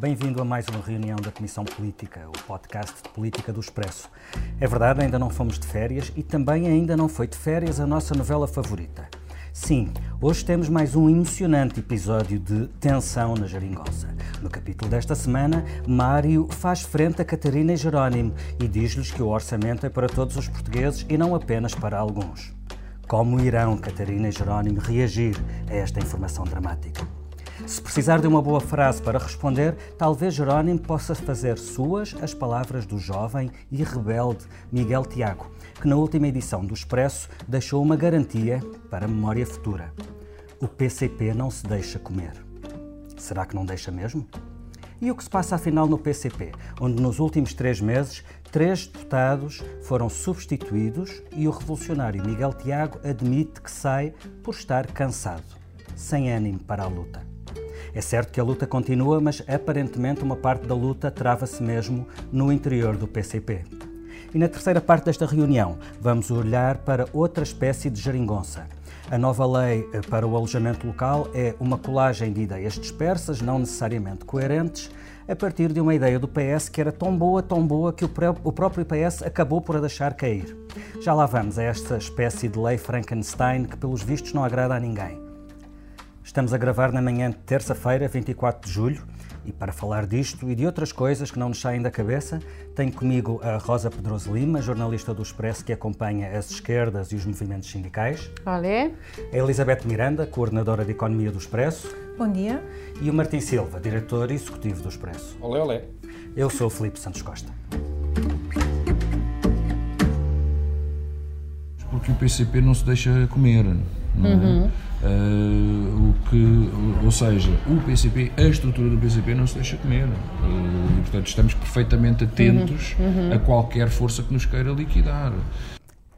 Bem-vindo a mais uma reunião da Comissão Política, o podcast de política do Expresso. É verdade, ainda não fomos de férias e também ainda não foi de férias a nossa novela favorita. Sim, hoje temos mais um emocionante episódio de Tensão na Jeringonça. No capítulo desta semana, Mário faz frente a Catarina e Jerónimo e diz-lhes que o orçamento é para todos os portugueses e não apenas para alguns. Como irão Catarina e Jerónimo reagir a esta informação dramática? Se precisar de uma boa frase para responder, talvez Jerónimo possa fazer suas as palavras do jovem e rebelde Miguel Tiago, que na última edição do Expresso deixou uma garantia para a memória futura. O PCP não se deixa comer. Será que não deixa mesmo? E o que se passa afinal no PCP, onde nos últimos três meses três deputados foram substituídos e o revolucionário Miguel Tiago admite que sai por estar cansado, sem ânimo para a luta. É certo que a luta continua, mas aparentemente uma parte da luta trava-se mesmo no interior do PCP. E na terceira parte desta reunião, vamos olhar para outra espécie de geringonça. A nova lei para o alojamento local é uma colagem de ideias dispersas, não necessariamente coerentes, a partir de uma ideia do PS que era tão boa, tão boa, que o próprio PS acabou por a deixar cair. Já lá vamos a esta espécie de lei Frankenstein que, pelos vistos, não agrada a ninguém. Estamos a gravar na manhã de terça-feira, 24 de julho, e para falar disto e de outras coisas que não nos saem da cabeça, tenho comigo a Rosa Pedroso Lima, jornalista do Expresso que acompanha as esquerdas e os movimentos sindicais. Olé. A Elizabeth Miranda, coordenadora de Economia do Expresso. Bom dia. E o Martim Silva, diretor executivo do Expresso. Olé, olé. Eu sou o Filipe Santos Costa. Porque o PCP não se deixa comer, não é? Uhum. Uh, o que, ou seja, o PCP, a estrutura do PCP não se deixa comer. Uh, e, portanto, estamos perfeitamente atentos uhum, uhum. a qualquer força que nos queira liquidar.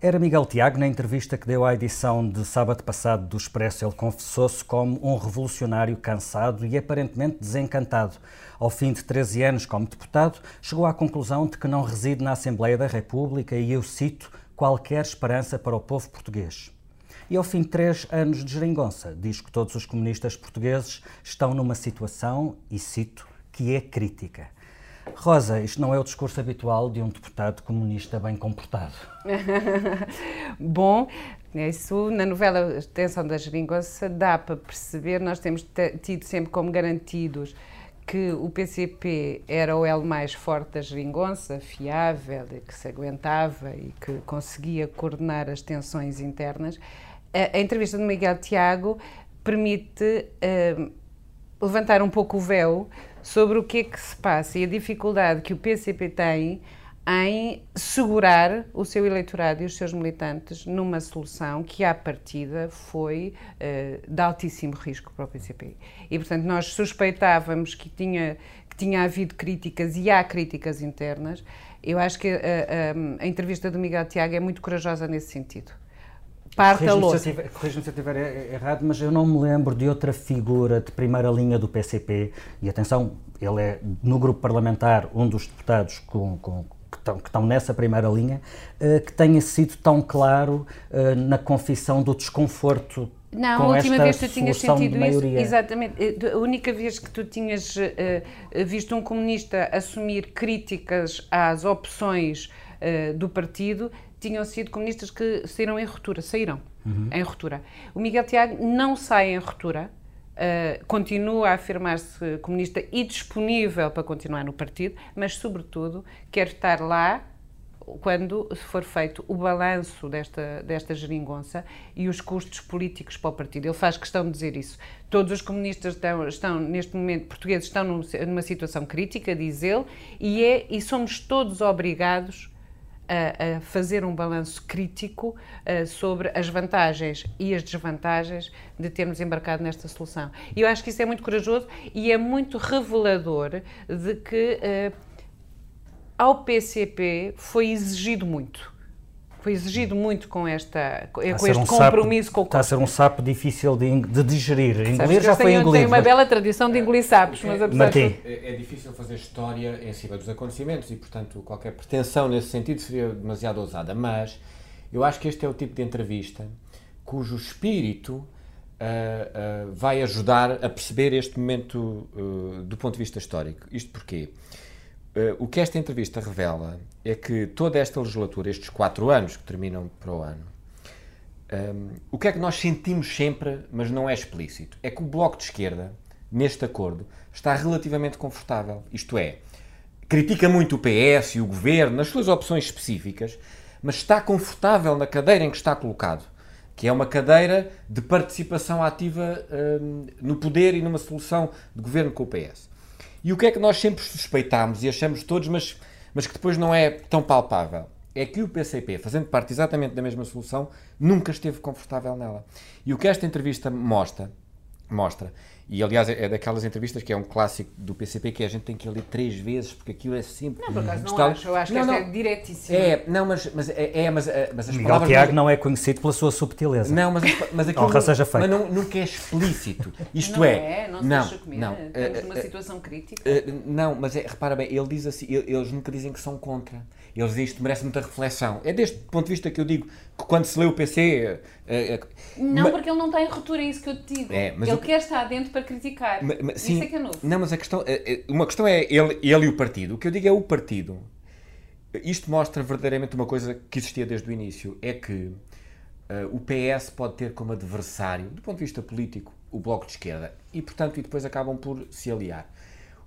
Era Miguel Tiago, na entrevista que deu à edição de sábado passado do Expresso, ele confessou-se como um revolucionário cansado e aparentemente desencantado. Ao fim de 13 anos como deputado, chegou à conclusão de que não reside na Assembleia da República e, eu cito, qualquer esperança para o povo português. E ao fim de três anos de geringonça, diz que todos os comunistas portugueses estão numa situação, e cito, que é crítica. Rosa, isto não é o discurso habitual de um deputado comunista bem comportado. Bom, isso na novela Extensão da Geringonça dá para perceber, nós temos tido sempre como garantidos que o PCP era o elo mais forte da geringonça, fiável, que se aguentava e que conseguia coordenar as tensões internas a, entrevista do Miguel Tiago permite uh, levantar um pouco o véu sobre o que é que se passa e a dificuldade que o PCP tem em segurar o seu eleitorado e os seus militantes numa solução que, à partida, foi uh, de altíssimo risco para o PCP. E, portanto, nós suspeitávamos que tinha, que tinha havido críticas e há críticas internas. Eu acho que a, a, a entrevista do Miguel Tiago é muito corajosa nesse sentido parte a louça. Corrija-me se eu estiver errado, mas eu não me lembro de outra figura de primeira linha do PCP, e atenção, ele é no grupo parlamentar um dos deputados com, com que estão, que estão, nessa primeira linha, uh, que tenha sido tão claro uh, na confissão do desconforto não, com a última vez que tu tinhas sentido isso, exatamente, eh, a única vez que tu tinhas uh, visto um comunista assumir críticas às opções do partido tinham sido comunistas que saíram em ruptura, saíram uhum. em ruptura. O Miguel Tiago não sai em ruptura, uh, continua a afirmar-se comunista e disponível para continuar no partido, mas, sobretudo, quer estar lá quando for feito o balanço desta, desta geringonça e os custos políticos para o partido. Ele faz questão de dizer isso. Todos os comunistas estão, estão neste momento, portugueses, estão numa situação crítica, diz ele, e, é, e somos todos obrigados a, a fazer um balanço crítico uh, sobre as vantagens e as desvantagens de termos embarcado nesta solução. E eu acho que isso é muito corajoso e é muito revelador de que uh, ao PCP foi exigido muito foi exigido muito com, esta, com este um compromisso sapo, com o Está a ser um sapo difícil de, de digerir. Engolir já foi engolido. Tem uma bela tradição de engolir sapos, mas apesar de... É, é difícil fazer história em cima dos acontecimentos e, portanto, qualquer pretensão nesse sentido seria demasiado ousada. Mas eu acho que este é o tipo de entrevista cujo espírito uh, vai ajudar a perceber este momento do ponto de vista histórico. Isto porquê? O que esta entrevista revela é que toda esta legislatura, estes quatro anos que terminam para o ano, um, o que é que nós sentimos sempre, mas não é explícito? É que o Bloco de Esquerda, neste acordo, está relativamente confortável. Isto é, critica muito o PS e o governo nas suas opções específicas, mas está confortável na cadeira em que está colocado, que é uma cadeira de participação ativa um, no poder e numa solução de governo com o PS. E o que é que nós sempre suspeitámos e achamos todos, mas, mas que depois não é tão palpável? É que o PCP, fazendo parte exatamente da mesma solução, nunca esteve confortável nela. E o que esta entrevista mostra, mostra e aliás é daquelas entrevistas que é um clássico do PCP que a gente tem que ler três vezes porque aquilo é sempre. Não, por acaso não acho, eu acho não, que não, é diretíssimo. É, não, mas, mas, é, é mas, é, mas as Miguel palavras. Tiago não é conhecido pela sua subtileza. Não, mas, mas aquilo. Honra seja feita. Mas não, nunca é explícito. Isto não é. é não, não, não. Estamos numa uh, situação crítica. Uh, não, mas é, repara bem, ele diz assim, eles nunca dizem que são contra. Eles dizem isto merece muita reflexão. É deste ponto de vista que eu digo que quando se lê o PC. É, é, não, mas, porque ele não tem ruptura, é isso que eu te digo. É, ele quer estar dentro para criticar. Mas, mas, sim, isso é que é novo. Não, mas a questão. Uma questão é ele, ele e o partido. O que eu digo é o partido. Isto mostra verdadeiramente uma coisa que existia desde o início: é que uh, o PS pode ter como adversário, do ponto de vista político, o Bloco de Esquerda. E, portanto, e depois acabam por se aliar.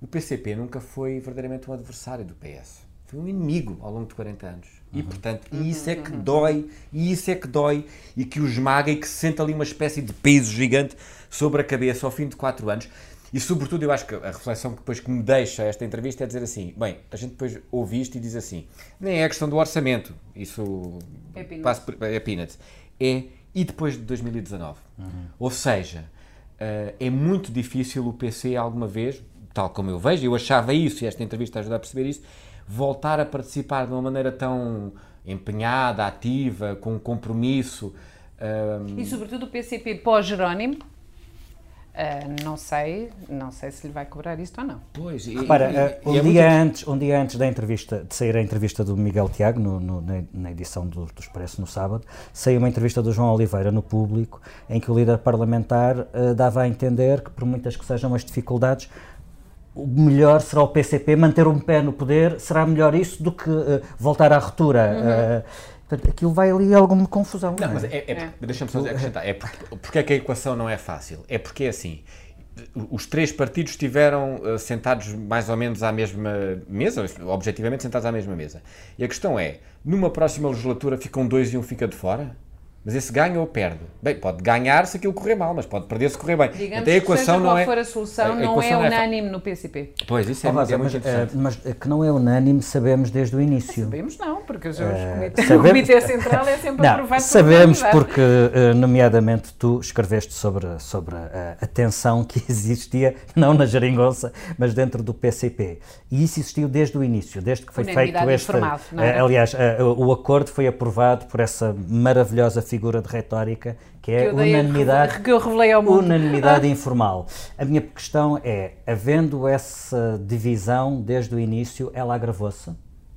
O PCP nunca foi verdadeiramente um adversário do PS foi um inimigo ao longo de 40 anos. Uhum. E, portanto, e isso é que uhum. dói, e isso é que dói, e que o esmaga e que se sente ali uma espécie de peso gigante sobre a cabeça ao fim de 4 anos. E, sobretudo, eu acho que a reflexão que depois que me deixa esta entrevista é dizer assim: bem, a gente depois ouve isto e diz assim, nem é a questão do orçamento, isso é peanuts. é peanuts. É e depois de 2019. Uhum. Ou seja, uh, é muito difícil o PC alguma vez, tal como eu vejo, eu achava isso e esta entrevista ajuda a perceber isso, voltar a participar de uma maneira tão empenhada, ativa, com compromisso. Um... E sobretudo o PCP pós-Jerónimo, Uh, não sei, não sei se lhe vai cobrar isto ou não. Pois, e, Repara, e, uh, um, e é dia muito... antes, um dia antes da entrevista, de sair a entrevista do Miguel Tiago, no, no, na, na, edição do, do Expresso no sábado, saiu uma entrevista do João Oliveira no público, em que o líder parlamentar uh, dava a entender que, por muitas que sejam as dificuldades, o melhor será o PCP manter um pé no poder, será melhor isso do que uh, voltar à ruptura. Uhum. Uh, portanto, aquilo vai ali alguma confusão. Não, não é? mas é, é, é. deixa-me só acrescentar, é porque, porque é que a equação não é fácil? É porque é assim, os três partidos estiveram uh, sentados mais ou menos à mesma mesa, objetivamente sentados à mesma mesa. E a questão é, numa próxima legislatura ficam dois e um fica de fora? Mas esse ganha ou perde? Bem, pode ganhar se aquilo correr mal, mas pode perder se correr bem. Digamos Até a equação que seja não é, for a solução, a não é unânime é... no PCP. Pois, isso é, oh, é muito mas, mas que não é unânime sabemos desde o início. Sabemos não, porque os uh, comitê, sabemos... o Comitê Central é sempre não, aprovado Sabemos porque, uh, nomeadamente, tu escreveste sobre, sobre a, a tensão que existia, não na geringonça, mas dentro do PCP. E isso existiu desde o início, desde que foi feito este... Informal, uh, aliás, o acordo foi aprovado por essa maravilhosa figura de retórica que é que unanimidade, que eu revelei ao mundo. unanimidade informal. A minha questão é, havendo essa divisão desde o início, ela agravou-se?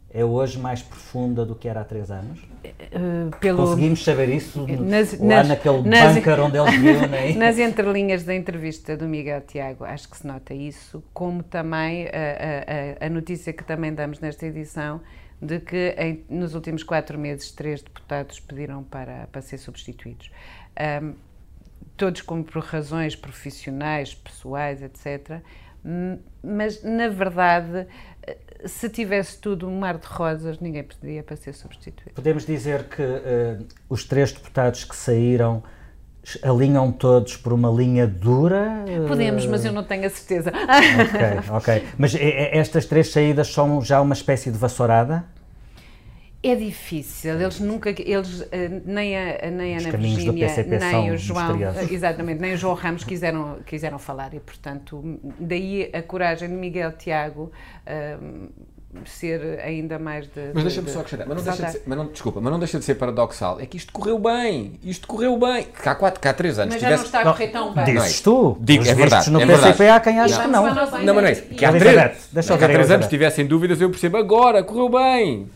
É hoje mais profunda do que era há três anos? Uh, pelo... Conseguimos saber isso nas, lá nas, naquele nas, bunker onde eles viram? Nas entrelinhas da entrevista do Miguel Tiago, acho que se nota isso, como também a, a, a notícia que também damos nesta edição de que em, nos últimos quatro meses três deputados pediram para, para ser substituídos. Um, todos como por razões profissionais, pessoais, etc. Mas, na verdade, se tivesse tudo um mar de rosas, ninguém pediria para ser substituído. Podemos dizer que uh, os três deputados que saíram alinham todos por uma linha dura? Podemos, mas eu não tenho a certeza. Ok, ok. Mas estas três saídas são já uma espécie de vassourada? É difícil, eles nunca, eles, eh, nem a, nem a Ana Virgínia, nem o João, exatamente, nem o João Ramos quiseram, quiseram falar e, portanto, daí a coragem de Miguel Tiago um, ser ainda mais de. Mas deixa-me de, só acrescentar, mas não, deixa de ser, mas não, desculpa, mas não deixa de ser paradoxal. É que isto correu bem, isto correu bem. Cá há, quatro, cá há três anos. Mas já tivesse... não está a correr tão bem. Dizes tu. Digo, é verdade. No é PCP há quem acha que não. Não, mas não é isso. Que há três, deixa há três anos tivessem dúvidas, eu percebo agora, correu bem.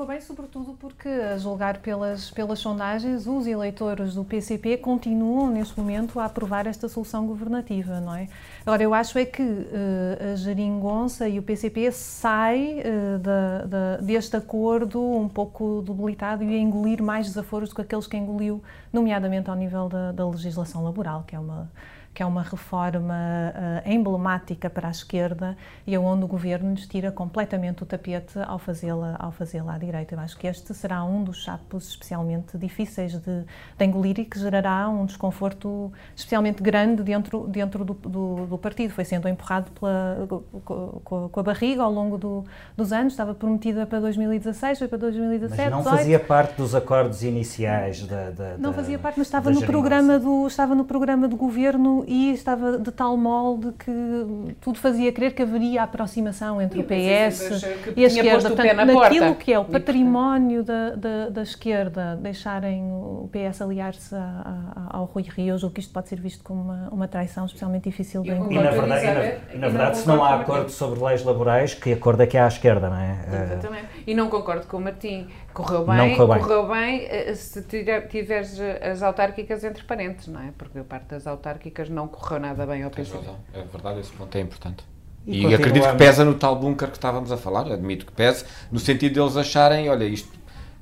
Correu bem, sobretudo porque, a julgar pelas, pelas sondagens, os eleitores do PCP continuam, neste momento, a aprovar esta solução governativa, não é? Agora, eu acho é que uh, a Geringonça e o PCP sai uh, da, da, deste acordo um pouco debilitado e a engolir mais desaforos do que aqueles que engoliu, nomeadamente ao nível da, da legislação laboral, que é uma que é uma reforma uh, emblemática para a esquerda e onde o governo nos tira completamente o tapete ao fazê-la ao fazê-la à direita. Eu acho que este será um dos chapos especialmente difíceis de, de engolir e que gerará um desconforto especialmente grande dentro, dentro do, do, do partido. Foi sendo empurrado pela, com, com, a barriga ao longo do, dos anos, estava prometida para 2016, foi para 2017. Mas não 18. fazia parte dos acordos iniciais da. da não fazia parte, mas estava no, programa do, estava no programa do governo e estava de tal molde que tudo fazia crer que haveria aproximação entre e o PS e a esquerda. Portanto, naquilo porta. que é o património da, da, da, esquerda, deixarem o PS aliar-se ao Rui Rio, eu que isto pode ser visto como uma, uma traição especialmente difícil de encontrar. E na verdade, e na, na verdade se não há acordo sobre leis laborais, que acordo é que há à esquerda, não é? Exatamente. E não concordo com o Martim. Correu bem, não correu bem, correu bem eh, se tiveres as autárquicas entre parentes, não é? Porque a parte das autárquicas não correu nada bem ao PC. É verdade, esse ponto é importante. E, e acredito que pesa no tal bunker que estávamos a falar, admito que pese, no sentido de eles acharem, olha, isto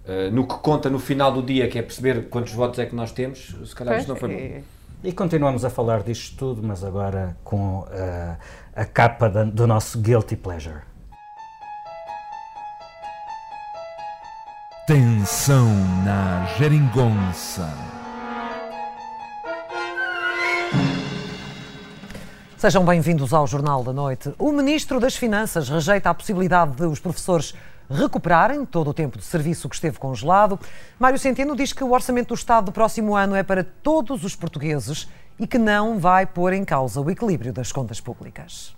uh, no que conta no final do dia, que é perceber quantos votos é que nós temos, se calhar pois, isto não foi bom. E continuamos a falar disto tudo, mas agora com uh, a capa da, do nosso Guilty Pleasure. Tensão na Geringonça. Sejam bem-vindos ao Jornal da Noite. O Ministro das Finanças rejeita a possibilidade de os professores recuperarem todo o tempo de serviço que esteve congelado. Mário Centeno diz que o orçamento do Estado do próximo ano é para todos os portugueses e que não vai pôr em causa o equilíbrio das contas públicas.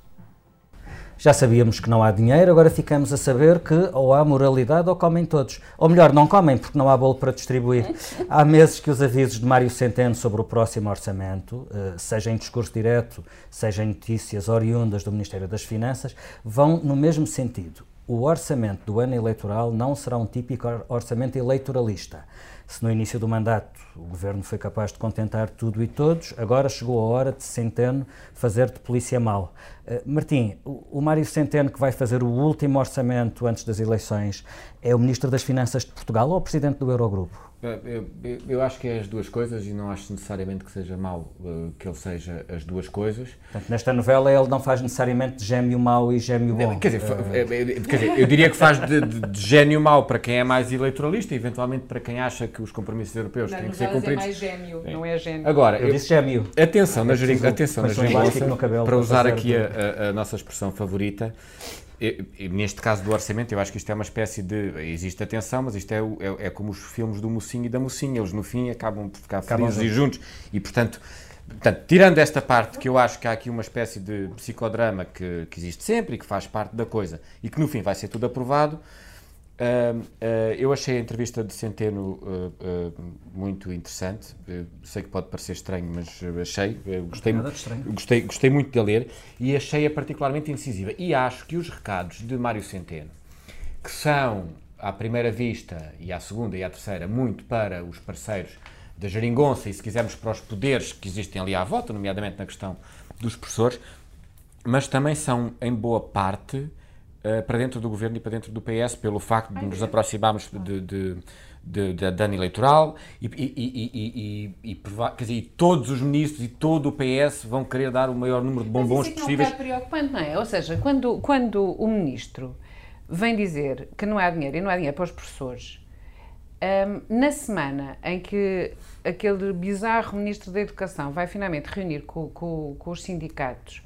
Já sabíamos que não há dinheiro, agora ficamos a saber que ou há moralidade ou comem todos. Ou melhor, não comem porque não há bolo para distribuir. Há meses que os avisos de Mário Centeno sobre o próximo orçamento, eh, seja em discurso direto, seja em notícias oriundas do Ministério das Finanças, vão no mesmo sentido. O orçamento do ano eleitoral não será um típico orçamento eleitoralista. Se no início do mandato o governo foi capaz de contentar tudo e todos, agora chegou a hora de Centeno fazer de polícia mal. Uh, Martim, o, o Mário Centeno, que vai fazer o último orçamento antes das eleições, é o Ministro das Finanças de Portugal ou o Presidente do Eurogrupo? Eu, eu, eu, acho que é as duas coisas e não acho necessariamente que seja mau uh, que ele seja as duas coisas. Portanto, nesta novela ele não faz necessariamente gêmeo mau e gêmeo bom. Quer dizer, uh... quer dizer eu diria que faz de, de, de, gênio mau para quem é mais eleitoralista e eventualmente para quem acha que os compromissos europeus têm que ser cumpridos. é mais gêmeo, é. não é gênio. Agora, eu, eu disse gêmeo. Atenção na geringonça, atenção na geringonça para usar aqui a, a, a nossa expressão favorita, neste caso do orçamento, eu acho que isto é uma espécie de. Existe atenção, mas isto é, é, é como os filmes do mocinho e da mocinha. Eles, no fim, acabam por ficar felizes e juntos. E, portanto, portanto, tirando esta parte, que eu acho que há aqui uma espécie de psicodrama que, que existe sempre e que faz parte da coisa, e que no fim vai ser tudo aprovado, Uh, uh, eu achei a entrevista de Centeno uh, muito interessante. sei que pode parecer estranho, mas achei. gostei, gostei, gostei muito de ler e achei-a particularmente incisiva. E acho que os recados de Mário Centeno, que são, à primeira vista, e à segunda e à terceira, muito para os parceiros da Jeringonça e, se quisermos, para os poderes que existem ali à volta, nomeadamente na questão dos professores, mas também são, em boa parte, uh, para dentro do governo e para dentro do PS, pelo facto de nos aproximarmos de, de, de, de, de ano eleitoral e, e, e, e, quer dizer, todos os ministros e todo o PS vão querer dar o maior número de bombons Mas isso é possíveis. Não é preocupante, não é? Ou seja, quando, quando o ministro vem dizer que não há dinheiro e não há dinheiro para os professores, um, na semana em que aquele bizarro ministro da Educação vai finalmente reunir com, com, com os sindicatos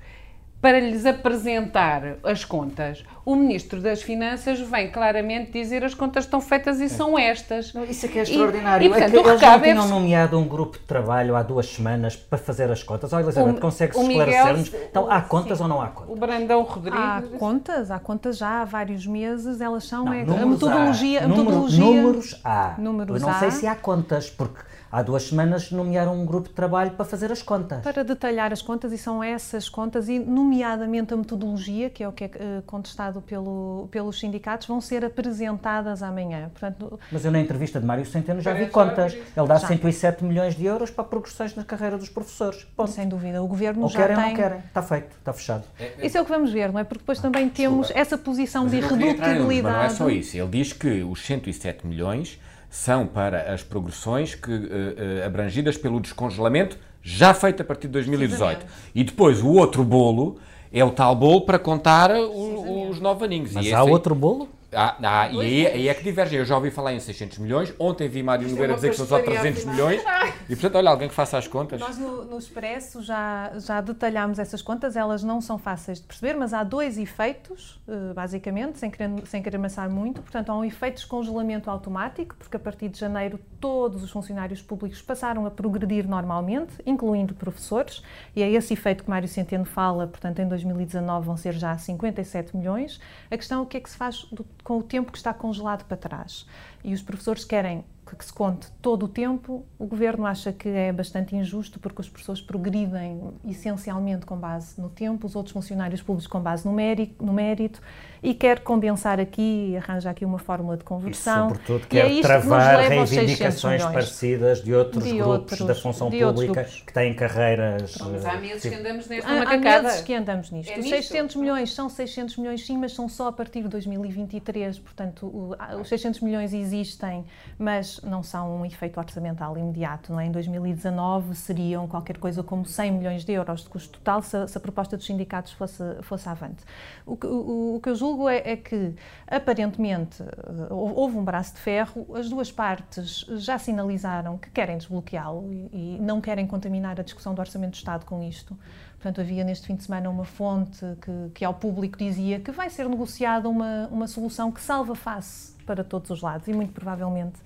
para lhes apresentar as contas, o Ministro das Finanças vem claramente dizer as contas estão feitas e são estas. Isso é que é extraordinário. E, e, portanto, é que eles não tinham é... nomeado um grupo de trabalho há duas semanas para fazer as contas. Olha, Elizabeth, consegue-se esclarecer-nos? Então, há contas sim. ou não há contas? O Brandão Rodrigues... Há contas, há contas já há vários meses, elas são... Não, é, a metodologia... Há. A metodologia números há. Números Eu não há. sei se há contas, porque há duas semanas nomearam um grupo de trabalho para fazer as contas. Para detalhar as contas, e são essas contas, e nomeadamente a metodologia, que é o que é uh, contestado pelo, pelos sindicatos, vão ser apresentadas amanhã. Portanto, Mas eu na entrevista de Mário Centeno já vi contas. Ele dá já. 107 milhões de euros para progressões na carreira dos professores. Ponto. Sem dúvida. O governo ou já querem tem... ou não querem. Está feito, está fechado. É, é... Isso é o que vamos ver, não é? Porque depois também temos Desculpa. essa posição Mas de irredutibilidade. Mas não é só isso. Ele diz que os 107 milhões são para as progressões que, uh, uh, abrangidas pelo descongelamento já feito a partir de 2018. E depois o outro bolo é o tal bolo para contar o, os nove aninhos. Mas há outro bolo? Ah, ah e aí, aí, é que divergem. Eu já ouvi falar em 600 milhões. Ontem vi Mário Nogueira é dizer que são só 300 milhões. E, portanto, olha, alguém que faça as contas. Nós no, no Expresso já, já detalhámos essas contas. Elas não são fáceis de perceber, mas há dois efeitos, eh, basicamente, sem querer, sem querer amassar muito. Portanto, há um efeito de descongelamento automático, porque a partir de janeiro todos os funcionários públicos passaram a progredir normalmente, incluindo professores. E é esse efeito que Mário Centeno fala. Portanto, em 2019 vão ser já 57 milhões. A questão é o que é que se faz do, com o tempo que está congelado para trás. E os professores querem que se conte todo o tempo, o governo acha que é bastante injusto porque os professores progridem essencialmente com base no tempo, os outros funcionários públicos com base no mérito, no mérito e quer condensar aqui, arranja aqui uma fórmula de conversão. E, sobretudo, quer é travar que reivindicações parecidas de outros de grupos outros, da função pública que têm carreiras. Mas há meses que andamos nesta há, macacada. Há meses que andamos nisto. É os 600 milhões são 600 milhões, sim, mas são só a partir de 2023. Portanto, o, os 600 milhões existem, mas não são um efeito orçamental imediato. Não é? Em 2019 seriam qualquer coisa como 100 milhões de euros de custo total se, se a proposta dos sindicatos fosse, fosse avante. O que, o, o que eu julgo julgo é, é, que, aparentemente, eh, houve um braço de ferro, as duas partes já sinalizaram que querem desbloqueá-lo e, e não querem contaminar a discussão do Orçamento do Estado com isto. Portanto, havia neste fim de semana uma fonte que, que ao público dizia que vai ser negociada uma, uma solução que salva face para todos os lados e muito provavelmente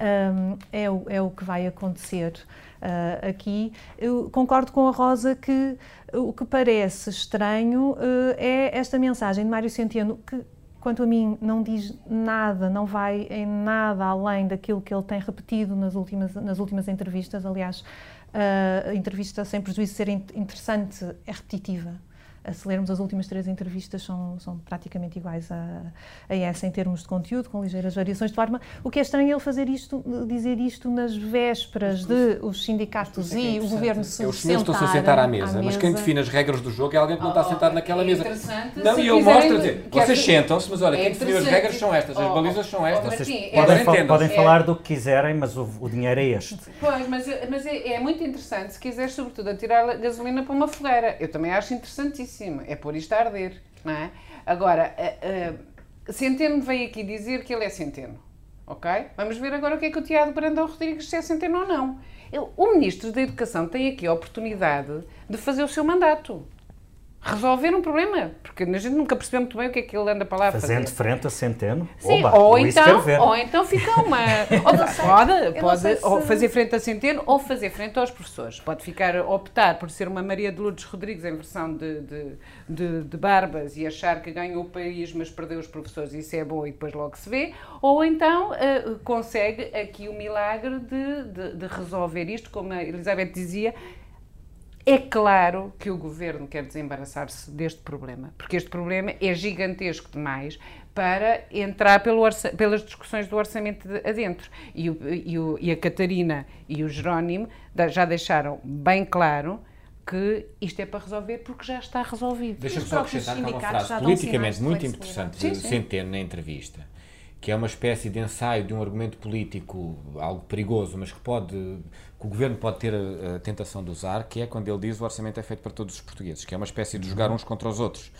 um, é, o, é o que vai acontecer uh, aqui. Eu concordo com a Rosa que o que parece estranho uh, é esta mensagem de Mário Centeno que quanto a mim, não diz nada, não vai em nada além daquilo que ele tem repetido nas últimas, nas últimas entrevistas. Aliás, a entrevista, sem prejuízo de ser interessante, é repetitiva se lermos as últimas três entrevistas, são, são praticamente iguais a, a, essa em termos de conteúdo, com ligeiras variações de forma. O que é estranho é ele fazer isto, dizer isto nas vésperas de os sindicatos é e o governo se Os senhores estão-se a sentar à mesa, à mesa, mas quem define as regras do jogo é alguém que não está oh, sentado naquela é mesa. Não, e ele mostra, dizer, vocês sentam-se, mas olha, é quem define as regras são estas, as oh, balizas são estas. Vocês podem, podem falar do que quiserem, mas o, o dinheiro é este. Pois, mas, mas é, é muito interessante se quiseres, sobretudo, atirar gasolina para uma fogueira. Eu também acho interessantíssimo. É por isto a arder, não é? Agora, uh, uh, Centeno veio aqui dizer que ele é Centeno, ok? Vamos ver agora o que é que o Tiago Brandão Rodrigues se é Centeno ou não. Ele, o Ministro da Educação tem aqui a oportunidade de fazer o seu mandato resolver um problema, porque a gente nunca percebeu muito bem o que é que ele anda para lá Fazendo fazer. frente a Centeno? Sim, Oba, ou, então, ou então fica uma... pode pode se... ou fazer frente a Centeno ou fazer frente aos professores. Pode ficar, optar por ser uma Maria de Lourdes Rodrigues em versão de, de, de, de barbas e achar que ganhou o país, mas perdeu os professores, isso é bom e depois logo se vê. Ou então uh, consegue aqui o milagre de, de, de resolver isto, como a Elizabeth dizia, é claro que o governo quer desembaraçar-se deste problema, porque este problema é gigantesco demais para entrar pelas discussões do orçamento de adentro. E, o, e, o, e a Catarina e o Jerónimo já deixaram bem claro que isto é para resolver porque já está resolvido. Deixa-me só acrescentar uma frase politicamente muito interessante de Centeno na entrevista, que é uma espécie de ensaio de um argumento político algo perigoso, mas que pode que o governo pode ter a, a, tentação de usar, que é quando ele diz o orçamento é feito para todos os portugueses, que é uma espécie de jogar uns contra os outros,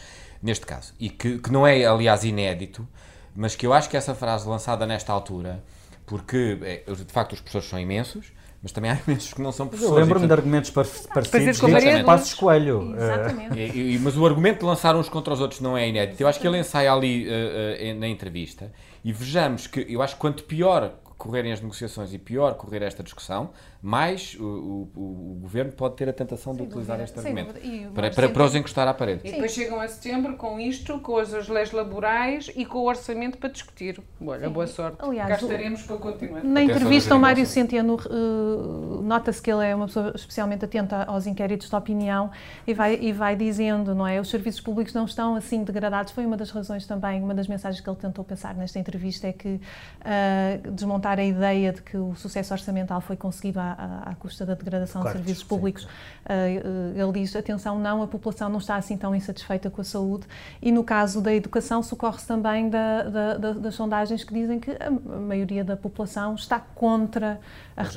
neste caso. E que, que não é, aliás, inédito, mas que eu acho que essa frase lançada nesta altura, porque é, de facto os professores são imensos, mas também há imensos que não são professores. Eu lembro-me de argumentos parecidos de Passos Coelho. Exatamente. E, e, mas o argumento de lançar uns contra os outros não é inédito. Eu acho que ele ensaia ali uh, uh, na entrevista e vejamos que eu acho que quanto pior correrem as negociações e pior correr esta discussão, mais o, o, o governo pode ter a tentação de utilizar dúvida. este argumento para, para, para os encostar à parede. E depois chegam a setembro com isto, com as, as leis laborais e com o orçamento para discutir. Olha, boa sorte. Aliás, Cá estaremos para continuar. Na entrevista, o Mário Centeno uh, nota-se que ele é uma pessoa especialmente atenta aos inquéritos de opinião e vai, e vai dizendo, não é? Os serviços públicos não estão assim degradados. Foi uma das razões também, uma das mensagens que ele tentou pensar nesta entrevista é que uh, desmontar a ideia de que o sucesso orçamental foi conseguido à, à, à custa da degradação claro, de serviços públicos. Uh, ele diz, atenção, não, a população não está assim tão insatisfeita com a saúde e no caso da educação socorre-se também da, da, da, das sondagens que dizem que a maioria da população está contra.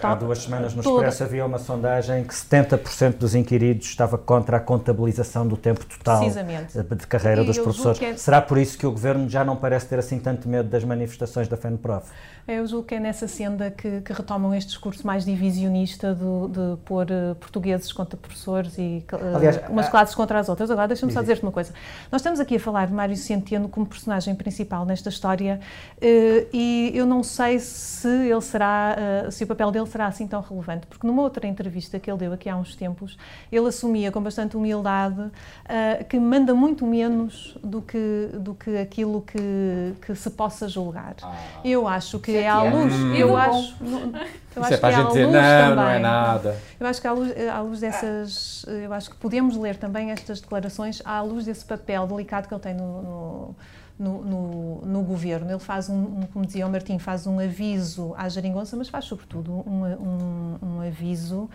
Há duas semanas no toda... Expresso havia uma sondagem que 70% dos inquiridos estava contra a contabilização do tempo total de carreira e dos professores. É... Será por isso que o Governo já não parece ter assim tanto medo das manifestações da FENPROF? Eu julgo que é nessa senda que, que retomam este discurso mais divisionista de, de pôr uh, portugueses contra professores e uh, Aliás, umas classes contra as outras. Agora, deixa-me só dizer-te uma coisa. Nós estamos aqui a falar de Mário Centeno como personagem principal nesta história uh, e eu não sei se ele será, se o papel dele será assim tão relevante, porque numa outra entrevista que ele deu aqui há uns tempos, ele assumia com bastante humildade que manda muito menos do que, do que aquilo que, que se possa julgar. Ah. Eu acho que é à luz. Hum. Eu acho. Eu Isso acho é para a gente dizer, não, também. não é nada. Eu acho que à luz, à luz dessas. Eu acho que podemos ler também estas declarações à luz desse papel delicado que ele tem no, no no, no, no, governo. Ele faz um, um, como dizia o Martim, faz um aviso à geringonça, mas faz sobretudo um, um, um aviso uh,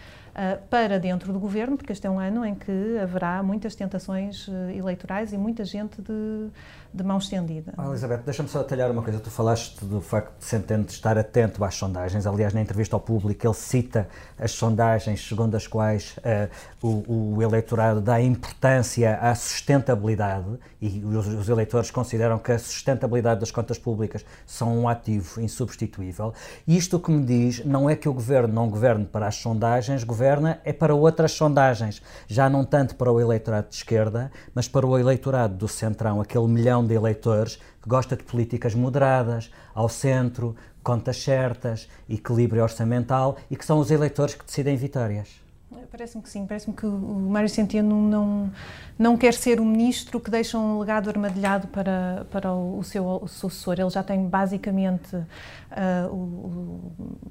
para dentro do governo, porque este é um ano em que haverá muitas tentações uh, eleitorais e muita gente de, de mão estendida. Ah, Elizabeth, deixa-me só detalhar uma coisa. Tu falaste do facto de Centeno estar atento às sondagens. Aliás, na entrevista ao público, ele cita as sondagens segundo as quais uh, o, o, eleitorado dá importância à sustentabilidade e os, os, eleitores consideram que a sustentabilidade das contas públicas são um ativo insubstituível. Isto que me diz não é que o governo não governe para as sondagens, governa é para outras sondagens. Já não tanto para o eleitorado de esquerda, mas para o eleitorado do centrão, aquele milhão de eleitores que gosta de políticas moderadas, ao centro, contas certas, equilíbrio orçamental e que são os eleitores que decidem vitórias. Parece-me que sim, parece-me que o Mário Centeno não, não quer ser o ministro que deixa um legado armadilhado para, para o, seu sucessor. Ele já tem basicamente uh,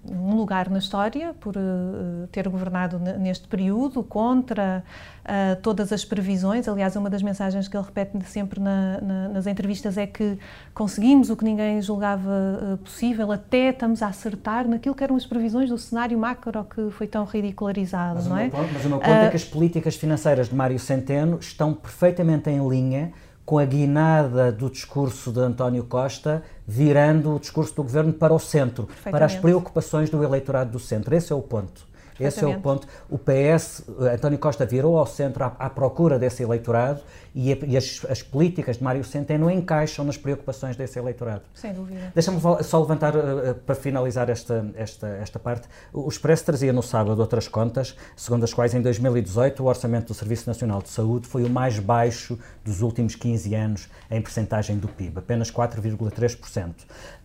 um lugar na história por uh, ter governado neste período contra uh, todas as previsões. Aliás, uma das mensagens que ele repete sempre na, na, nas entrevistas é que conseguimos o que ninguém julgava possível, até estamos a acertar naquilo que eram as previsões do cenário macro que foi tão ridicularizado, mas não é? Ponto, mas o meu ponto é que as políticas financeiras de Mário Centeno estão perfeitamente em linha com a guinada do discurso de António Costa virando o discurso do governo para o centro, para as preocupações do eleitorado do centro. Esse é o ponto. Esse é o ponto. O PS, António Costa virou ao centro à, à procura desse eleitorado e, a, e as, as, políticas de Mário Centeno encaixam nas preocupações desse eleitorado. Sem dúvida. Deixa-me só levantar, uh, para finalizar esta, esta, esta parte, o Expresso trazia no sábado outras contas, segundo as quais em 2018 o orçamento do Serviço Nacional de Saúde foi o mais baixo dos últimos 15 anos em percentagem do PIB, apenas 4,3%.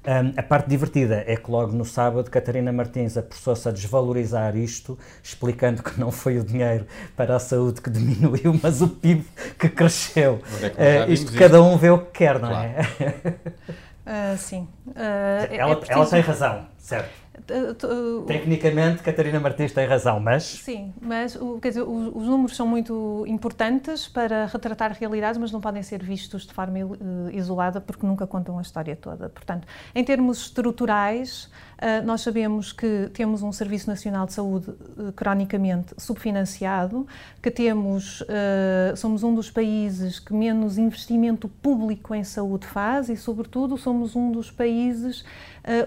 Um, a parte divertida é que logo no sábado Catarina Martins apressou-se a desvalorizar isto, explicando que não foi o dinheiro para a saúde que diminuiu, mas o PIB que cresceu. É uh, isto cada um vê o que quer, não é? claro. é? Uh, sim. Uh, ela, é preciso... ela tem razão, certo? Tecnicamente, Catarina Martins tem razão, mas. Sim, mas quer dizer, os, os, números são muito importantes para retratar realidades, mas não podem ser vistos de forma isolada porque nunca contam a história toda. Portanto, em termos estruturais, ah, nós sabemos que temos um Serviço Nacional de Saúde uh, cronicamente subfinanciado, que temos, uh, somos um dos países que menos investimento público em saúde faz e, sobretudo, somos um dos países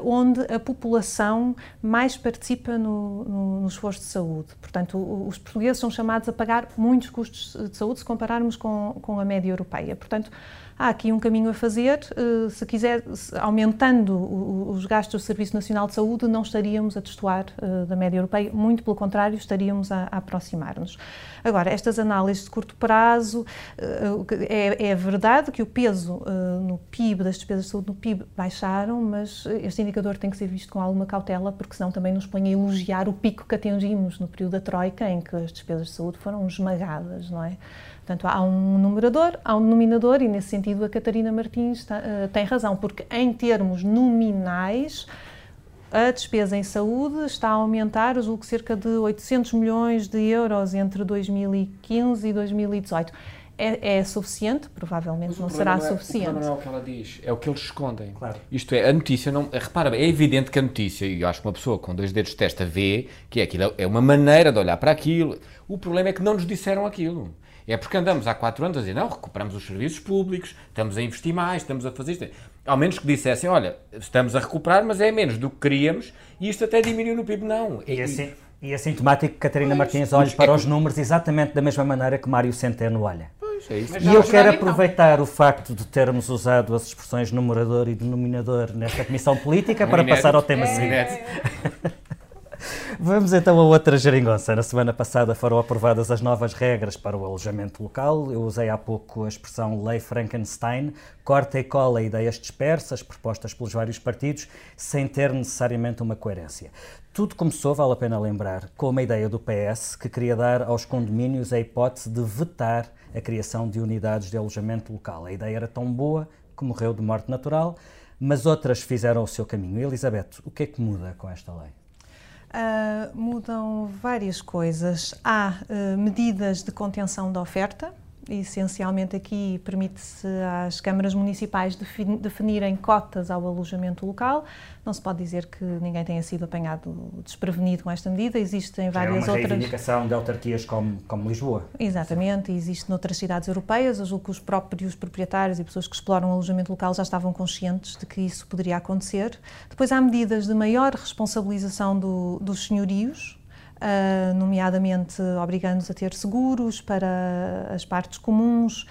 onde a população mais participa no, no, no esforço de saúde. Portanto, os portugueses são chamados a pagar muitos custos de saúde se compararmos com, com a média europeia. Portanto, há aqui um caminho a fazer. Eh, se quiser, aumentando os gastos do Serviço Nacional de Saúde, não estaríamos a destoar eh, da média europeia, muito pelo contrário, estaríamos a, aproximar-nos. Agora, estas análises de curto prazo, eh, é, é verdade que o peso no PIB, das despesas de saúde no PIB, baixaram, mas este indicador tem que ser visto com alguma cautela, porque senão também nos põe a elogiar o pico que atingimos no período da Troika, em que as despesas de saúde foram esmagadas, não é? Portanto, há um numerador, há um denominador, e nesse sentido a Catarina Martins está, uh, tem razão, porque em termos nominais a despesa em saúde está a aumentar, julgo cerca de 800 milhões de euros entre 2015 e 2018 é, é suficiente? Provavelmente não será não é, suficiente. não é o que ela diz, é o que eles escondem. Claro. Isto é, a notícia não. Repara bem, é evidente que a notícia, e eu acho que uma pessoa com dois dedos de testa vê que é aquilo, é uma maneira de olhar para aquilo. O problema é que não nos disseram aquilo. É porque andamos há quatro anos a dizer, não, recuperamos os serviços públicos, estamos a investir mais, estamos a fazer isto. Ao menos que dissessem, olha, estamos a recuperar, mas é menos do que queríamos e isto até diminuiu no PIB. Não. E assim, e é sintomático que Catarina pois, Martins olhe para é os números exatamente da mesma maneira que Mário Centeno olha. Pois, é isso. E eu quero aproveitar o facto de termos usado as expressões numerador e denominador nesta comissão política para passar ao tema seguinte. Vamos então a outra geringonça. Na semana passada foram aprovadas as novas regras para o alojamento local. Eu usei há pouco a expressão Lei Frankenstein, corta e cola ideias dispersas propostas pelos vários partidos, sem ter necessariamente uma coerência. Tudo começou, vale a pena lembrar, com uma ideia do PS que queria dar aos condomínios a hipótese de vetar a criação de unidades de alojamento local. A ideia era tão boa que morreu de morte natural, mas outras fizeram o seu caminho. Elizabeth, o que é que muda com esta lei? Uh, mudam várias coisas. Há uh, medidas de contenção da oferta, essencialmente aqui permite-se às câmaras municipais definirem cotas ao alojamento local. Não se pode dizer que ninguém tenha sido apanhado desprevenido com esta medida. Existem várias outras. É uma outras. reivindicação de autarquias como, como Lisboa. Exatamente, existe noutras cidades europeias. Eu julgo que os próprios proprietários e pessoas que exploram o alojamento local já estavam conscientes de que isso poderia acontecer. Depois há medidas de maior responsabilização do, dos senhorios uh, nomeadamente obrigando-nos a ter seguros para as partes comuns,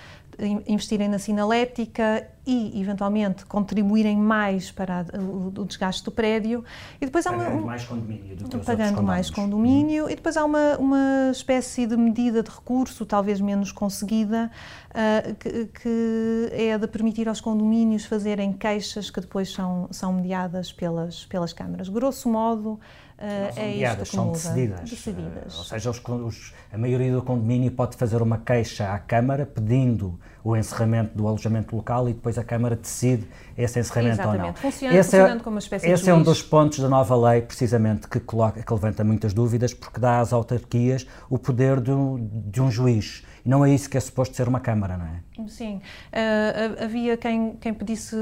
investirem na sinalética e, eventualmente, contribuírem mais para o, desgaste do prédio. E depois há uma, pagando mais condomínio do que Pagando mais condomínio. Uhum. E depois há uma, uma espécie de medida de recurso, talvez menos conseguida, uh, que, que, é a de permitir aos condomínios fazerem queixas que depois são, são mediadas pelas, pelas câmaras. Grosso modo, Uh, é isto que são muda. decididas. decididas. Uh, ou seja, os, os, a maioria do condomínio pode fazer uma queixa à Câmara pedindo o encerramento do alojamento local e depois a Câmara decide esse encerramento Exatamente. ou não. Funciona, esse é, como uma espécie esse de é um dos pontos da nova lei, precisamente, que, coloca, que levanta muitas dúvidas, porque dá às autarquias o poder de um, de um juiz. E não é isso que é suposto ser uma Câmara, não é? Sim. Uh, havia quem, quem pedisse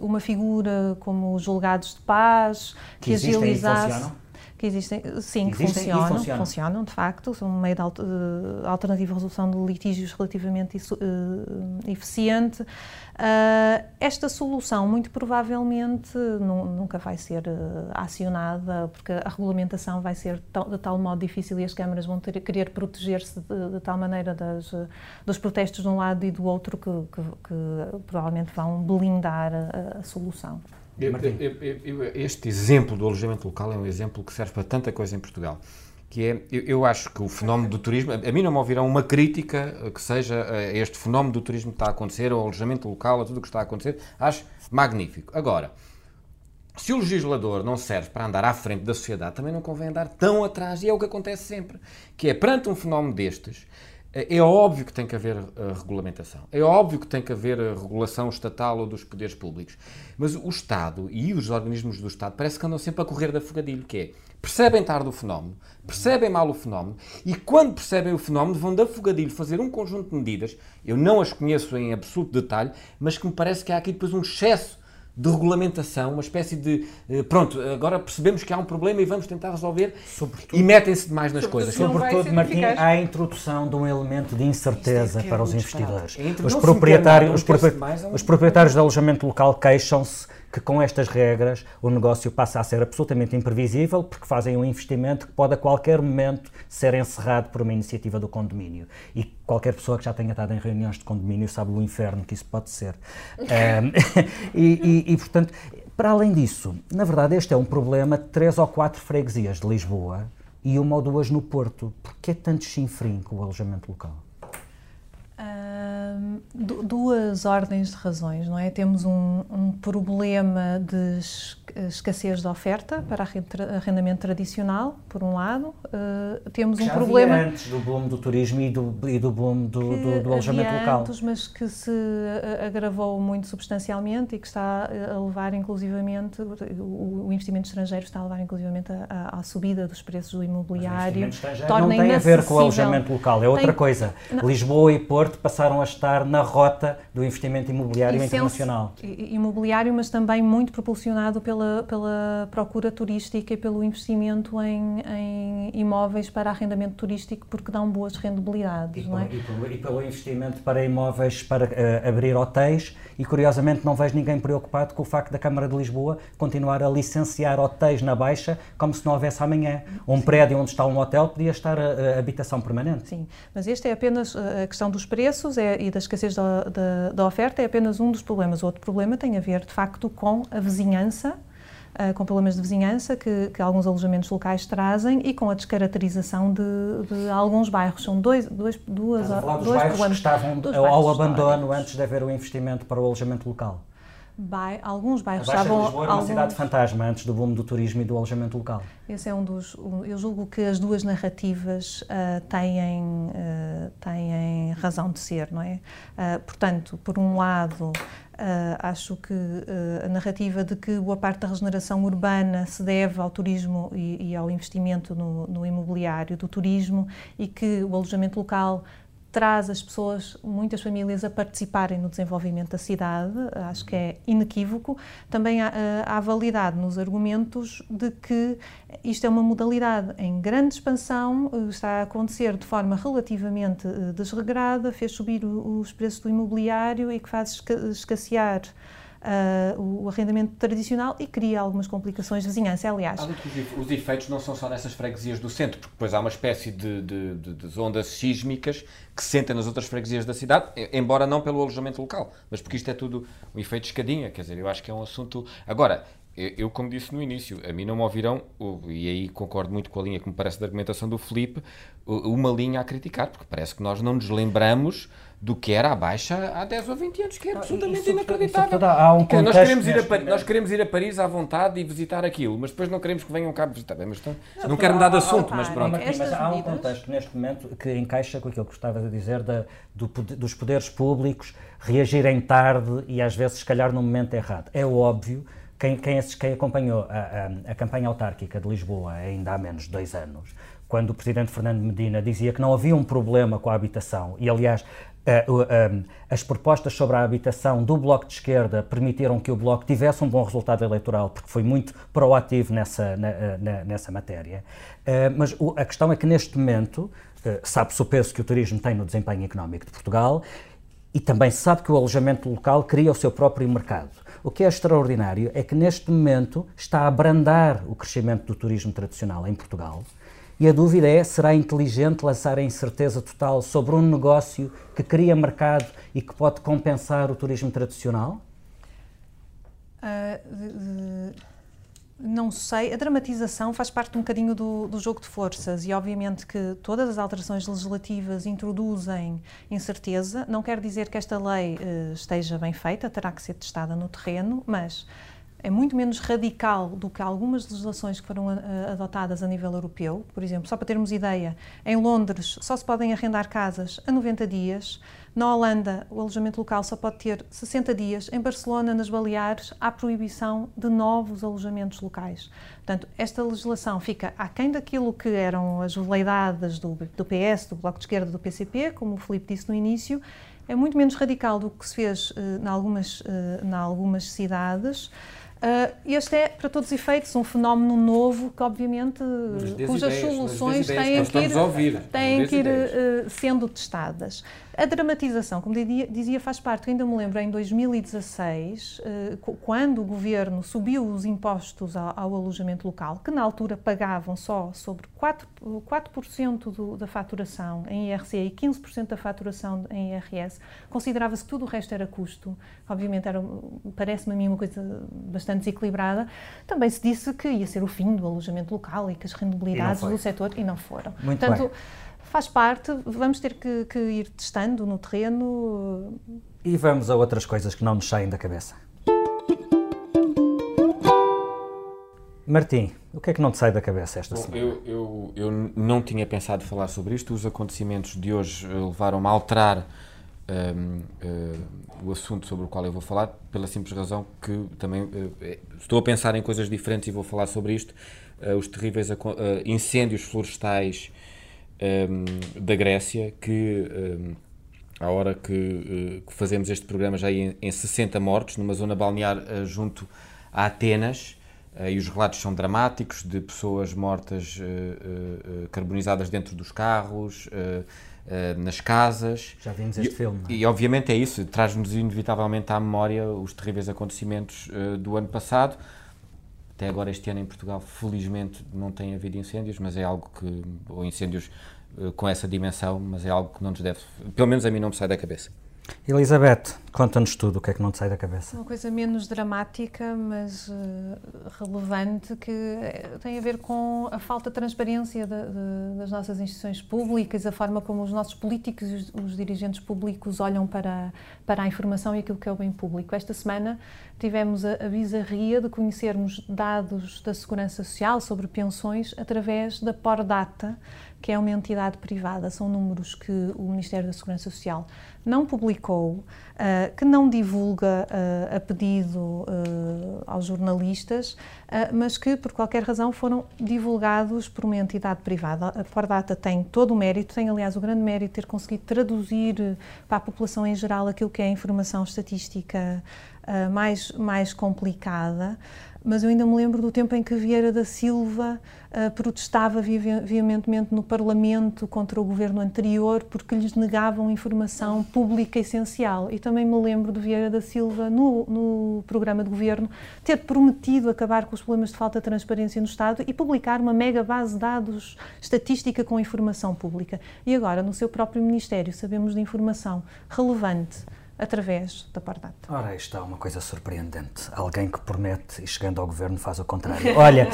uma figura como os julgados de paz, que, que agilizasse que existem, sim, que existem funcionam, funcionam, funcionam. de facto, são um meio de alternativa de resolução de litígios relativamente uh, eficiente. Uh, esta solução, muito provavelmente, nunca vai ser uh, acionada, porque a regulamentação vai ser de tal modo difícil e as câmaras vão ter, querer proteger-se de, de, tal maneira das, dos protestos de um lado e do outro que, que, que provavelmente vão blindar a, a solução. Eu, eu, eu, este exemplo do alojamento local é um exemplo que serve para tanta coisa em Portugal. Que é, eu, acho que o fenómeno do turismo, a mim não me ouvirão uma crítica que seja este fenómeno do turismo que está a acontecer, ao alojamento local, a tudo o que está a acontecer, acho magnífico. Agora, se o legislador não serve para andar à frente da sociedade, também não convém andar tão atrás, e é o que acontece sempre, que é perante um fenómeno destes, é óbvio que tem que haver uh, regulamentação, é óbvio que tem que haver uh, regulação estatal ou dos poderes públicos, mas o Estado e os organismos do Estado parece que andam sempre a correr da fogadilho, que é, percebem tarde o fenómeno, percebem mal o fenómeno e quando percebem o fenómeno vão da fogadilho fazer um conjunto de medidas, eu não as conheço em absoluto detalhe, mas que me parece que há aqui depois um excesso de regulamentação, uma espécie de eh, pronto, agora percebemos que há um problema e vamos tentar resolver sobretudo, e metem-se demais nas coisas. Sobretudo, Martim, há a introdução de um elemento de incerteza é para os investidores. É os proprietários, os, proprietários, os proprietários de alojamento local queixam-se que com estas regras o negócio passa a ser absolutamente imprevisível porque fazem um investimento que pode a qualquer momento ser encerrado por uma iniciativa do condomínio. E qualquer pessoa que já tenha estado em reuniões de condomínio sabe o inferno que isso pode ser. um, e, e, e, portanto, para além disso, na verdade, este é um problema de três ou quatro freguesias de Lisboa e uma ou duas no Porto. Porquê tanto chinfrim com o alojamento local? Duas ordens de razões, não é? Temos um, um problema de escassez de oferta para arrendamento tradicional, por um lado. Uh, temos um problema. antes do boom do turismo e do, e do boom do, do, do alojamento local. Antes, mas que se agravou muito substancialmente e que está a levar, inclusivamente, o, o investimento estrangeiro está a levar, inclusivamente, à subida dos preços do imobiliário. não tem a ver com o alojamento local, é outra tem... coisa. Não. Lisboa e Porto passaram a estar na rota do investimento imobiliário e internacional. Imobiliário, mas também muito propulsionado pela, pela procura turística e pelo investimento em, em imóveis para arrendamento turístico, porque dão boas rendibilidades. E, não é? e, pelo, e pelo investimento para imóveis para uh, abrir hotéis, e curiosamente não vejo ninguém preocupado com o facto da Câmara de Lisboa continuar a licenciar hotéis na Baixa como se não houvesse amanhã. Um Sim. prédio onde está um hotel podia estar a, a, habitação permanente. Sim, mas este é apenas a questão dos preços é, e da escassez da, da, da oferta, é apenas um dos problemas. O outro problema tem a ver, de facto, com a vizinhança Uh, com problemas de vizinhança que, que, alguns alojamentos locais trazem e com a descaracterização de, de alguns bairros. São dois, dois, duas, Estás a falar dos dois bairros problemas. que estavam ao abandono antes de haver o investimento para o alojamento local. Bai, alguns bairros a Baixa estavam. Lisboa era uma cidade fantasma antes do boom do turismo e do alojamento local. Esse é um dos. Eu julgo que as duas narrativas uh, têm, uh, têm razão de ser, não é? Uh, portanto, por um lado, acho que a narrativa de que boa parte da regeneração urbana se deve ao turismo e, e ao investimento no, no imobiliário do turismo e que o alojamento local traz as pessoas, muitas famílias, a participarem no desenvolvimento da cidade, acho que é inequívoco. Também há, eh, há validade nos argumentos de que isto é uma modalidade em grande expansão, eh, está a acontecer de forma relativamente eh, desregrada, fez subir os preços do imobiliário e que faz escassear uh, o arrendamento tradicional e cria algumas complicações de vizinhança. Aliás, os efeitos não são só nessas freguesias do centro, porque depois há uma espécie de, de, de, ondas sísmicas que se sentem nas outras freguesias da cidade, embora não pelo alojamento local, mas porque isto é tudo um efeito de escadinha, quer dizer, eu acho que é um assunto... Agora, eu, como disse no início, a mim não me ouvirão, e aí concordo muito com a linha que me parece da argumentação do Felipe, uma linha a criticar, porque parece que nós não nos lembramos do que era a Baixa há 10 ou 20 anos, que é absolutamente isso, inacreditável. Isso, há um nós, queremos ir a, nós queremos ir a Paris à vontade e visitar aquilo, mas depois não queremos que venham cá visitar. Bem, mas não, não quero mudar de assunto, mas pronto. Mas, mas há um contexto neste momento que encaixa com aquilo que estavas a dizer da, do, dos poderes públicos reagirem tarde e às vezes, se calhar, no momento errado. É óbvio quem, quem, quem acompanhou a, a, a, campanha autárquica de Lisboa ainda há menos de dois anos, quando o presidente Fernando Medina dizia que não havia um problema com a habitação, e aliás as propostas sobre a habitação do Bloco de Esquerda permitiram que o Bloco tivesse um bom resultado eleitoral, porque foi muito proativo nessa, eh, nessa matéria. Uh, mas a questão é que, neste momento, sabe-se o peso que o turismo tem no desempenho económico de Portugal e também sabe que o alojamento local cria o seu próprio mercado. O que é extraordinário é que, neste momento, está a abrandar o crescimento do turismo tradicional em Portugal e a dúvida é: será inteligente lançar a incerteza total sobre um negócio que cria mercado e que pode compensar o turismo tradicional? Uh, não sei. A dramatização faz parte um bocadinho do, do, jogo de forças e, obviamente, que todas as alterações legislativas introduzem incerteza. Não quer dizer que esta lei uh, esteja bem feita, terá que ser testada no terreno, mas é muito menos radical do que algumas legislações que foram adotadas a nível europeu. Por exemplo, só para termos ideia, em Londres só se podem arrendar casas a 90 dias. Na Holanda, o alojamento local só pode ter 60 dias. Em Barcelona, nas Baleares, há proibição de novos alojamentos locais. Portanto, esta legislação fica aquém daquilo que eram as veleidades do, do PS, do Bloco de Esquerda, do PCP, como o Filipe disse no início, é muito menos radical do que se fez uh, em algumas, uh, algumas cidades. Uh, este é, para todos os efeitos, um fenómeno novo que, obviamente, cujas ideias, soluções têm que ir, têm que ir uh, sendo testadas. A dramatização, como dizia, faz parte. Eu ainda me lembro em 2016, eh, quando o governo subiu os impostos ao, alojamento local, que na altura pagavam só sobre 4%, 4 do, da faturação em IRC e 15% da faturação em IRS, considerava-se que tudo o resto era custo. Obviamente, parece-me a mim uma coisa bastante desequilibrada. Também se disse que ia ser o fim do alojamento local e que as rendibilidades do setor, e não foram. Muito Portanto, bem faz parte, vamos ter que, que, ir testando no terreno. E vamos a outras coisas que não nos saem da cabeça. Martim, o que é que não te sai da cabeça esta Bom, semana? Eu, eu, eu não tinha pensado falar sobre isto. Os acontecimentos de hoje eh, levaram-me a alterar um, uh, eh, o assunto sobre o qual eu vou falar, pela simples razão que também uh, estou a pensar em coisas diferentes e vou falar sobre isto. Uh, os terríveis incêndios florestais um, da Grécia, que um, à hora que, que, fazemos este programa já em, em 60 mortos, numa zona balnear junto a Atenas. Uh, e os relatos são dramáticos de pessoas mortas uh, uh, carbonizadas dentro dos carros, nas casas. Já vimos este e, filme. É? E obviamente é isso, traz-nos inevitavelmente à memória os terríveis acontecimentos do ano passado. Até agora, este ano em Portugal, felizmente não tem havido incêndios, mas é algo que. ou incêndios com essa dimensão, mas é algo que não nos deve. pelo menos a mim não me sai da cabeça. Elizabeth, conta-nos tudo, o que é que não te sai da cabeça? Uma coisa menos dramática, mas uh, relevante, que eh, tem a ver com a falta de transparência de, de, das nossas instituições públicas, a forma como os nossos políticos e os, os, dirigentes públicos olham para, para a informação e aquilo que é o bem público. Esta semana tivemos a, a bizarria de conhecermos dados da Segurança Social sobre pensões através da Pordata, que é uma entidade privada. São números que o Ministério da Segurança Social não publicou, uh, que não divulga uh, a pedido uh, aos jornalistas, mas que, por qualquer razão, foram divulgados por uma entidade privada. A Pordata tem todo o mérito, tem, aliás, o grande mérito de ter conseguido traduzir para a população em geral aquilo que é a informação estatística mais, mais complicada mas eu ainda me lembro do tempo em que Vieira da Silva uh, protestava veementemente no Parlamento contra o governo anterior porque lhes negavam informação pública essencial. E também me lembro de Vieira da Silva, no, no programa de governo, ter prometido acabar com os problemas de falta de transparência no Estado e publicar uma mega base de dados estatística com informação pública. E agora, no seu próprio Ministério, sabemos de informação relevante através da Pordata. Ora, aí está uma coisa surpreendente. Alguém que promete e chegando ao governo faz o contrário. Olha,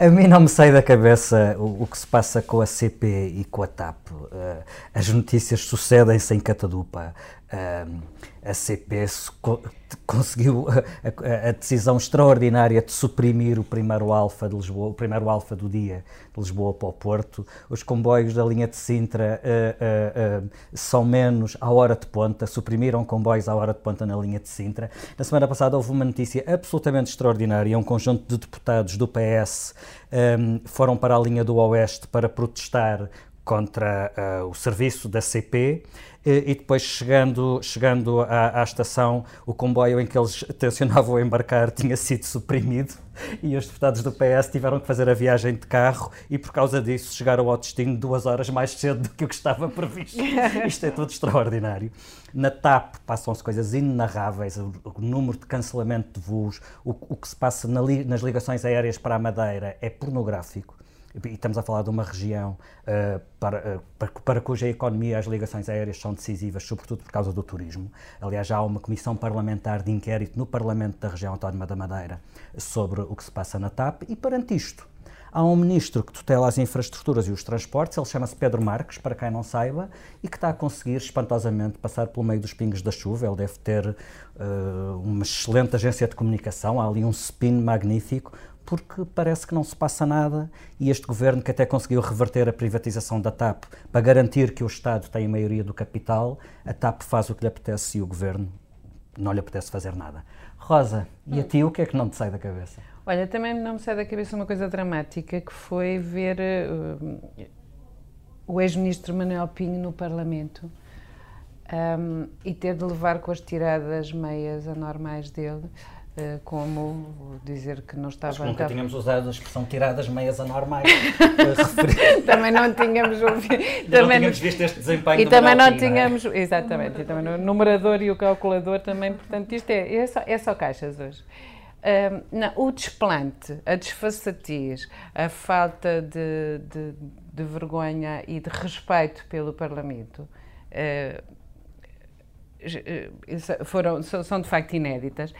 a, a, mim não me sai da cabeça o, o, que se passa com a CP e com a TAP. Uh, as notícias sucedem-se em catadupa. Uh, a CP conseguiu a, a, decisão extraordinária de suprimir o primeiro alfa de Lisboa, o primeiro alfa do dia de Lisboa para o Porto. Os comboios da linha de Sintra uh, uh, uh, são menos à hora de ponta, suprimiram comboios à hora de ponta na linha de Sintra. Na semana passada houve uma notícia absolutamente extraordinária. Um conjunto de deputados do PS um, foram para a linha do Oeste para protestar contra uh, o serviço da CP e depois chegando, chegando à, à, estação, o comboio em que eles tencionavam embarcar tinha sido suprimido e os deputados do PS tiveram que fazer a viagem de carro e por causa disso chegaram ao destino duas horas mais cedo do que o que estava previsto. Isto é tudo extraordinário. Na TAP passam-se coisas inenarráveis, o, o, número de cancelamento de voos, o, o que se passa na li, nas ligações aéreas para a Madeira é pornográfico e estamos a falar de uma região uh, para, uh, para, para, cuja economia as ligações aéreas são decisivas, sobretudo por causa do turismo. Aliás, há uma comissão parlamentar de inquérito no Parlamento da região autónoma da Madeira sobre o que se passa na TAP e perante isto. Há um ministro que tutela as infraestruturas e os transportes, ele chama-se Pedro Marques, para quem não saiba, e que está a conseguir espantosamente passar pelo meio dos pingos da chuva. Ele deve ter uh, uma excelente agência de comunicação, há ali um spin magnífico, porque parece que não se passa nada e este governo que até conseguiu reverter a privatização da TAP para garantir que o Estado tem a maioria do capital, a TAP faz o que lhe apetece e o governo não lhe apetece fazer nada. Rosa, e a ti o que é que não te sai da cabeça? Olha, também não me sai da cabeça uma coisa dramática que foi ver uh, o ex-ministro Manuel Pinho no Parlamento um, e ter de levar com as tiradas meias anormais dele como dizer que não estava... Acho que nunca tínhamos usado a expressão tiradas meias anormais também não tínhamos ouvido... também não tínhamos visto este desempenho E também não tínhamos... É? Exatamente, e também o numerador e o calculador também, portanto isto é, é, só, é só caixas hoje. Um, não, o desplante, a desfaçatez, a falta de, de, de, vergonha e de respeito pelo Parlamento uh, foram, são de facto inéditas.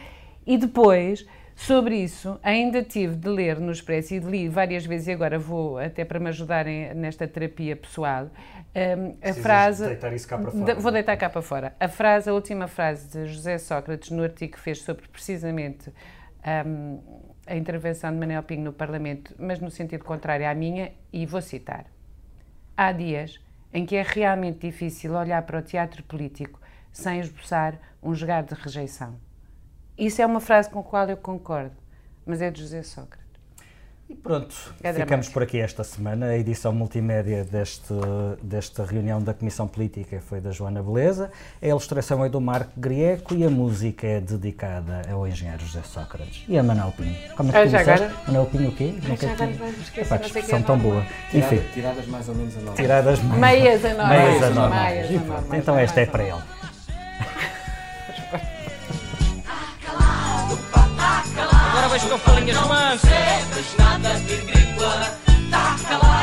E depois Sobre isso, ainda tive de ler no Expresso e li várias vezes, e agora vou até para me ajudarem nesta terapia pessoal, um, a frase. Deitar isso cá para fora. vou deitar cá para fora. A frase, a última frase de José Sócrates, no artigo que fez sobre precisamente um, a intervenção de Manuel Pinho no Parlamento, mas no sentido contrário à minha, e vou citar. Há dias em que é realmente difícil olhar para o teatro político sem esboçar um jogar de rejeição. Isso é uma frase com a qual eu concordo, mas é de José Sócrates. E pronto, é ficamos por aqui esta semana. A edição multimédia deste, desta reunião da Comissão Política foi da Joana Beleza, a ilustração é do Marco Grieco e a música é dedicada ao engenheiro José Sócrates e a Manuel Pinho. Como é que tu agora... Manuel Pinho o quê? Ah, já agora vamos esquecer, que expressão tão boa. Tirada, Enfim. Tiradas mais ou menos a nós. Tiradas mais... Meias a nós. Meias a nós. Então esta é para ele. aquelas toffolinas mansas. Não percebes nada de gringola, tá calado.